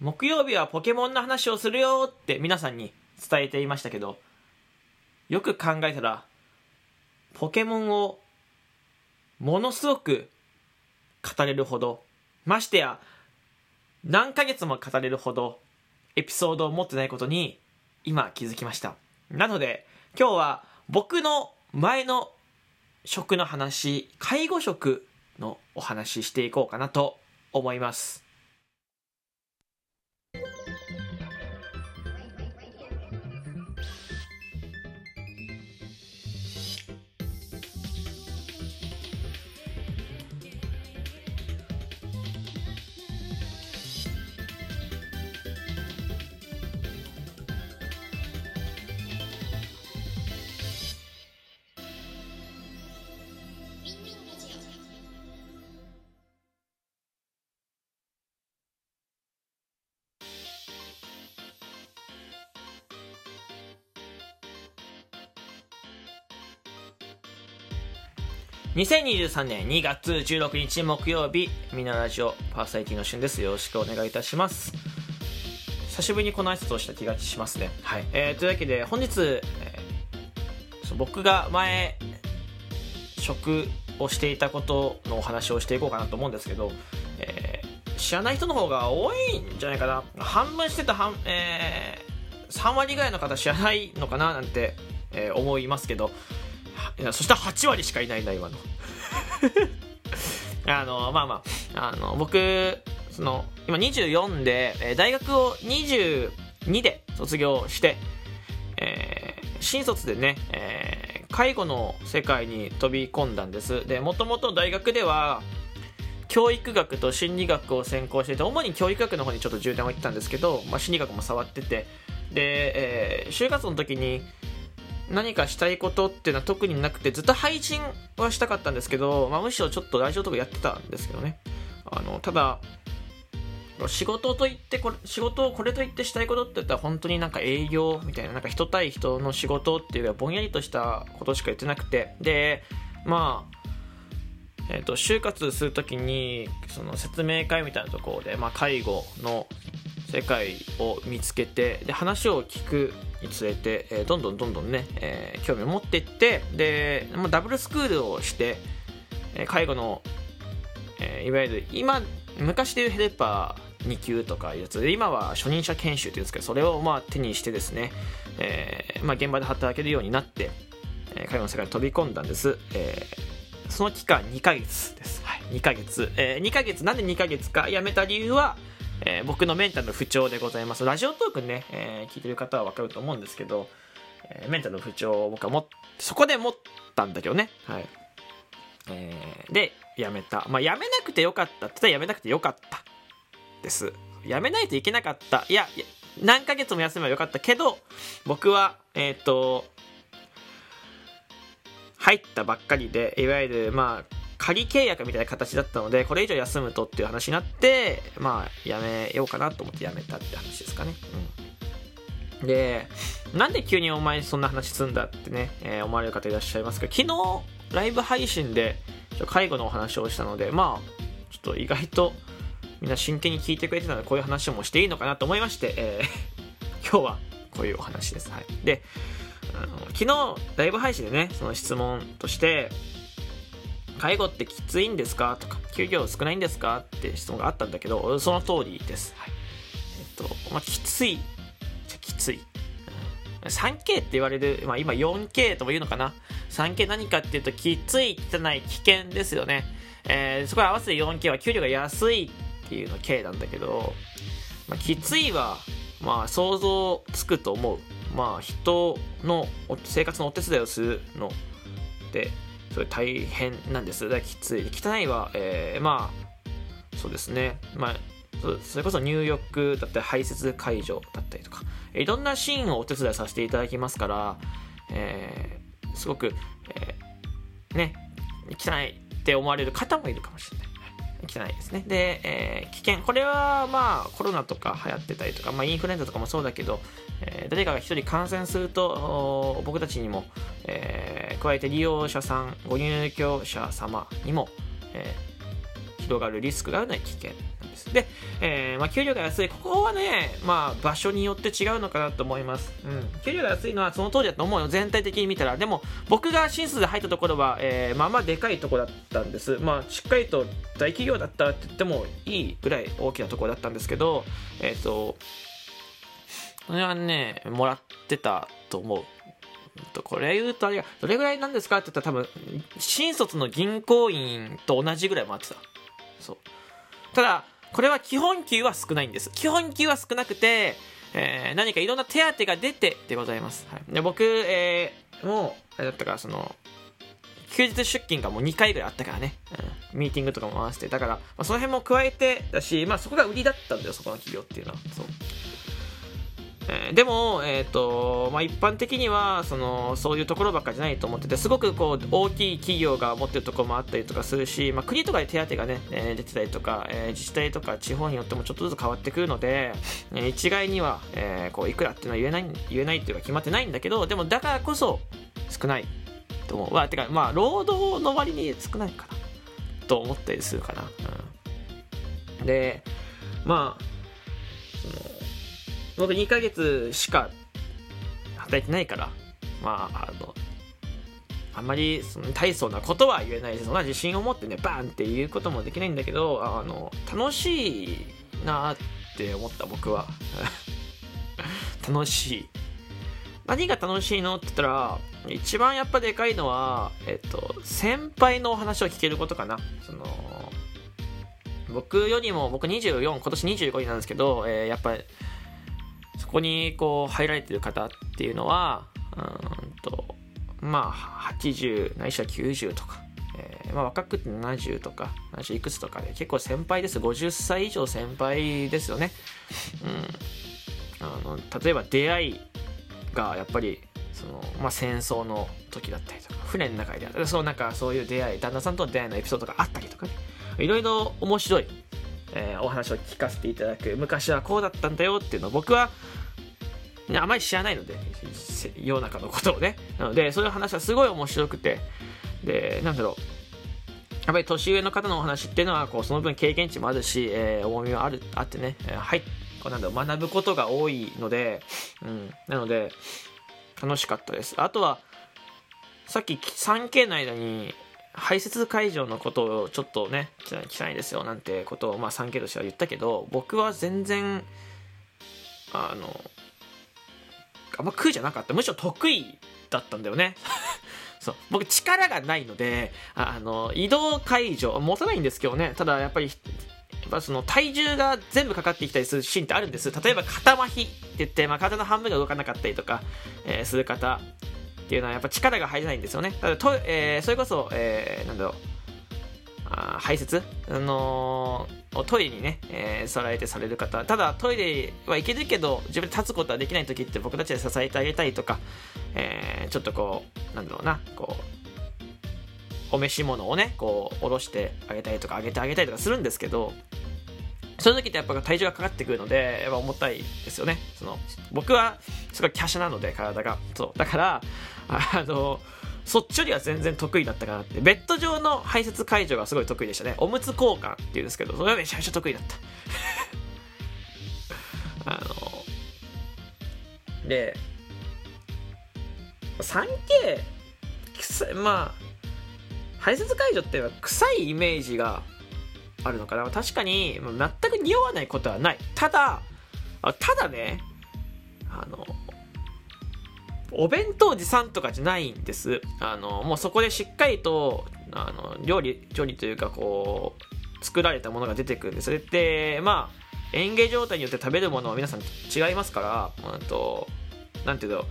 木曜日はポケモンの話をするよって皆さんに伝えていましたけど、よく考えたら、ポケモンをものすごく語れるほど、ましてや何ヶ月も語れるほどエピソードを持ってないことに今気づきました。なので今日は僕の前の職の話、介護職のお話ししていこうかなと思います。2023年2月16日木曜日、みんなラジオパーサイティの旬です。よろしくお願いいたします。久しぶりにこの挨拶をした気がしますね。はい。えー、というわけで、本日、えー、僕が前、職をしていたことのお話をしていこうかなと思うんですけど、えー、知らない人の方が多いんじゃないかな。半分してた半、えー、3割ぐらいの方知らないのかななんて、えー、思いますけど、いやそしたら8割しかいないな今の。あのまあまああの僕その今24で、え大学を22で卒業して、えー、新卒でね、えー、介護の世界に飛び込んだんです。でもともと大学では教育学と心理学を専攻してて主に教育学の方にちょっと重点を置いてたんですけど、まあ、心理学も触ってて。で、えー、就活の時に何かしたいことっていうのは特になくてずっと配信はしたかったんですけど、まあ、むしろちょっとラジオとかやってたんですけどね。あのただ仕事といってこれ仕事をこれといってしたいことって言ったら本当になんか営業みたいななんか人対人の仕事っていうよりはぼんやりとしたことしか言ってなくて。でまあえーと、就活するときにその説明会みたいなところで、まあ、介護の世界を見つけてで話を聞くにつれて、えー、どんどんどんどんね、えー、興味を持っていってで、まあ、ダブルスクールをして、えー、介護の、えいわゆる今昔でいうヘルパー2級とかいうやつで今は初任者研修というんですけどそれをまあ手にしてですね、えまあ、現場で働けるようになって、え介護の世界に飛び込んだんです、えその期間2ヶ月です、はい、2ヶ月、え2ヶ月。なんで2ヶ月か辞めた理由はえー、僕のメンタルの不調でございます。ラジオトークね、えー、聞いてる方はわかると思うんですけど、えー、メンタルの不調を僕はもそこで持ったんだけどね。はい。えー、で、やめた。まあ、やめなくてよかったって言ったらやめなくてよかったです。やめないといけなかった。いや、何ヶ月も休めばよかったけど、僕は、えっ、ー、と、入ったばっかりで、いわゆる、まあ、仮契約みたいな形だったので、これ以上休むとっていう話になって、まあ、やめようかなと思ってやめたって話ですかね。うん。で、なんで急にお前そんな話すんだってね、えー、思われる方いらっしゃいますけど、昨日、ライブ配信で、介護のお話をしたので、まあ、ちょっと意外と、みんな真剣に聞いてくれてたので、こういう話もしていいのかなと思いまして、えー、今日はこういうお話です。はい。で、あの昨日、ライブ配信でね、その質問として、介護ってきついんですか？とか、給料少ないんですか？って質問があったんだけど、その通りです。はい。えっと、まあ、きつい。きつい。3K って言われる、まあ、今 4K とも言うのかな？3K 何かっていうときつい汚い危険ですよね、えー、そこに合わせて 4K は給料が安いっていうの K なんだけど、まあ、きついはまあ想像つくと思うまあ人の生活のお手伝いをするのってそれ大変なんです。だきつい。汚いは、えー、まあ、そうですね。まあ、それこそ入浴だったり排泄解除だったりとか、いろんなシーンをお手伝いさせていただきますから、えー、すごく、えー、ね、汚いって思われる方もいるかもしれない。汚いですね。で、えー、危険。これはまあコロナとか流行ってたりとか、まあ、インフルエンザとかもそうだけど、えー、誰かが1人感染すると僕たちにも、えー、加えて利用者さんご入居者様にも、え、広がるリスクがあるのは危険です。ですで、えーまあ、給料が安い。ここはね、まあ、場所によって違うのかなと思います、うん、給料が安いのはその通りだと思うよ。全体的に見たら。でも僕が新卒で入ったところは、えー、まあまあでかいところだったんです。まあしっかりと大企業だったって言ってもいいぐらい大きなところだったんですけどえっ、ー、とこれはねもらってたと思う。これ言うとあれがどれぐらいなんですかって言ったら多分新卒の銀行員と同じぐらい回ってた。そう。ただこれは基本給は少ないんです。基本給は少なくて、えー、何かいろんな手当が出てでございます、はい、で僕、えー、もうあれだったからその休日出勤がもう2回ぐらいあったからね、うん、ミーティングとかも合わせて。だから、まあ、その辺も加えてだし、まあ、そこが売りだったんだよそこの企業っていうのは。そう。え、でも、えーとまあ、一般的にはそのそういうところばっかじゃないと思っててすごくこう大きい企業が持ってるところもあったりとかするし、まあ、国とかで手当がね、えー、出てたりとか、えー、自治体とか地方によってもちょっとずつ変わってくるので、えー、一概には、えー、こういくらっていうのは言えない言えないっていうか決まってないんだけどでもだからこそ少ないと思う。まあ、てかまあ労働の割に少ないかなと思ったりするかな。うん、でまあ僕2ヶ月しか働いてないから、まあ、あの、あんまりその大層なことは言えないです。そんな自信を持ってね、バーンって言うこともできないんだけど、あの、楽しいなって思った僕は。楽しい。何が楽しいのって言ったら、一番やっぱでかいのは、えっと、先輩のお話を聞けることかな。その、僕よりも、僕24、今年25になんですけど、えー、やっぱり、ここにこう入られてる方っていうのはうんとまあ80ないしは90とか、えー、まあ、若くて70とか70いくつとかで結構先輩です。50歳以上先輩ですよね、うん、あの例えば出会いがやっぱりその、まあ、戦争の時だったりとか船の中でそうなんかそういう出会い旦那さんとの出会いのエピソードがあったりとかね。いろいろ面白い、えー、お話を聞かせていただく昔はこうだったんだよっていうのを僕はあまり知らないので、世の中のことをね。なので、そういう話はすごい面白くて、で、なんだろう。やっぱり年上の方のお話っていうのは、こう、その分経験値もあるし、えー、重みもある、あってね、えー、はい、こうなんだろう、学ぶことが多いので、うん、なので、楽しかったです。あとは、さっき 3K の間に、排泄会場のことをちょっとね、汚いですよなんてことを、まあ 3K としては言ったけど、僕は全然、あの、あんま苦じゃなかった。むしろ得意だったんだよね。そう。僕力がないのであの移動解除持たないんですけどね。ただやっぱりやっぱその体重が全部かかってきたりするシーンってあるんです。例えば肩麻痺って言って、まあ、体の半分が動かなかったりとか、えー、する方。っていうのはやっぱ力が入らないんですよね。ただと、えー、それこそ、えー、なんだろう。あ排泄、あのー、トイレにね、えー、さられてされる方。ただトイレは行けるけど自分で立つことはできない時って僕たちで支えてあげたいとか、えー、ちょっとこうなんだろうなこうお召し物をねこう下ろしてあげたりとかあげてあげたりとかするんですけどそういう時ってやっぱ体重がかかってくるのでやっぱ重たいですよねその僕はすごい華奢なので体がそうだからあのそっちよりは全然得意だったかなって。ベッド上の排泄解除がすごい得意でしたね。おむつ交換っていうんですけど、それはめちゃめちゃ得意だった。あの、で、3K、まあ、排泄解除っては臭いイメージがあるのかな。確かに、全く匂わないことはない。ただ、ただね、あの、お弁当持参とかじゃないんです。あの、もうそこでしっかりと、あの、料理、調理というか、こう、作られたものが出てくるんです。で、まあ、園芸状態によって食べるものは皆さん違いますから、うんと、なんていうの、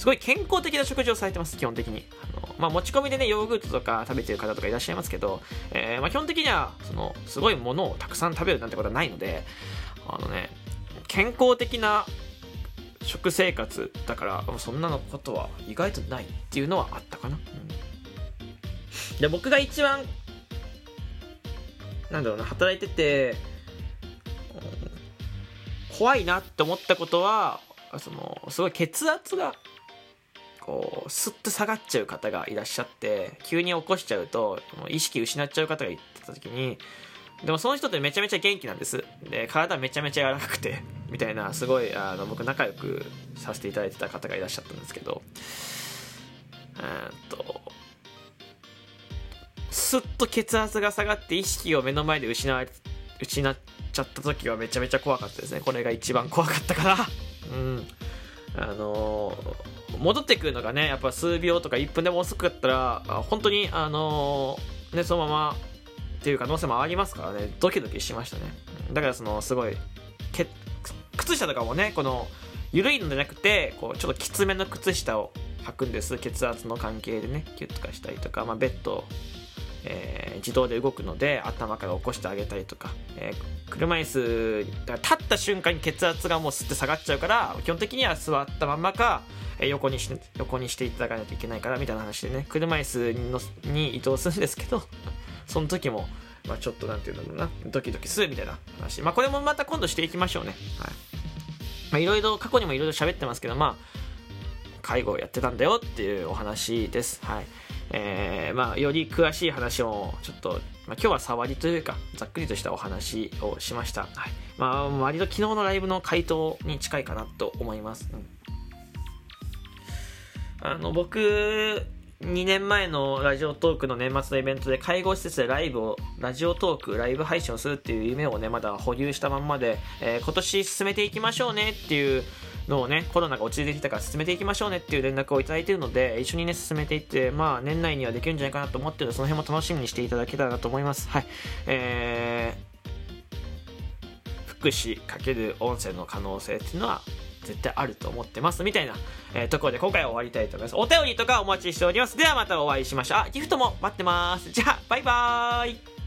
すごい健康的な食事をされてます、基本的に。あのまあ、持ち込みでね、ヨーグルトとか食べてる方とかいらっしゃいますけど、えー、まあ、基本的には、その、すごいものをたくさん食べるなんてことはないので、あのね、健康的な食生活だからそんなのことは意外とないっていうのはあったかな、うん、で僕が一番なんだろうな働いてて、怖いなって思ったことはそのすごい血圧がこうスッと下がっちゃう方がいらっしゃって急に起こしちゃうと意識失っちゃう方がいた時にでもその人ってめちゃめちゃ元気なんです。で体めちゃめちゃ柔らかくて みたいなすごいあの僕仲良くさせていただいてた方がいらっしゃったんですけど。えっとすっと血圧が下がって意識を目の前で失われ失っちゃった時はめちゃめちゃ怖かったですね。これが一番怖かったから。うん。あの、戻ってくるのがねやっぱ数秒とか1分でも遅かったら本当にあの、ねそのままっていう可能性もありますからね。ドキドキしましたね。だからそのすごいけ靴下とかもねこの緩いのじゃなくてこうちょっときつめの靴下を履くんです。血圧の関係でねキュッとかしたりとか、まあ、ベッドえー、自動で動くので頭から起こしてあげたりとか、えー、車椅子が立った瞬間に血圧がもうすって下がっちゃうから基本的には座ったまんまか、えー、横にし横にしていただかないといけないからみたいな話でね。車椅子にのに移動するんですけど その時も、まあ、ちょっとなんていうんだろうな。ドキドキするみたいな話。まあこれもまた今度していきましょうね。はい。いろいろ過去にもいろいろ喋ってますけどまあ介護をやってたんだよっていうお話です。はい。えー、まあ、より詳しい話をちょっと、まあ、今日は触りというかざっくりとしたお話をしました、はい。まあ、割と昨日のライブの回答に近いかなと思います、うん、あの僕2年前のラジオトークの年末のイベントで介護施設でライブをラジオトークライブ配信をするっていう夢をねまだ保留したまんまで、えー、今年進めていきましょうねっていうのをね、コロナが落ち着いてきたから進めていきましょうねっていう連絡をいただいているので、一緒にね、進めていって、まあ、年内にはできるんじゃないかなと思ってるので、その辺も楽しみにしていただけたらなと思います。はい。えー、福祉×音声の可能性っていうのは、絶対あると思ってます。みたいな、えー、ところで今回は終わりたいと思います。お便りとかお待ちしております。ではまたお会いしましょう。あ、ギフトも待ってます。じゃあ、バイバーイ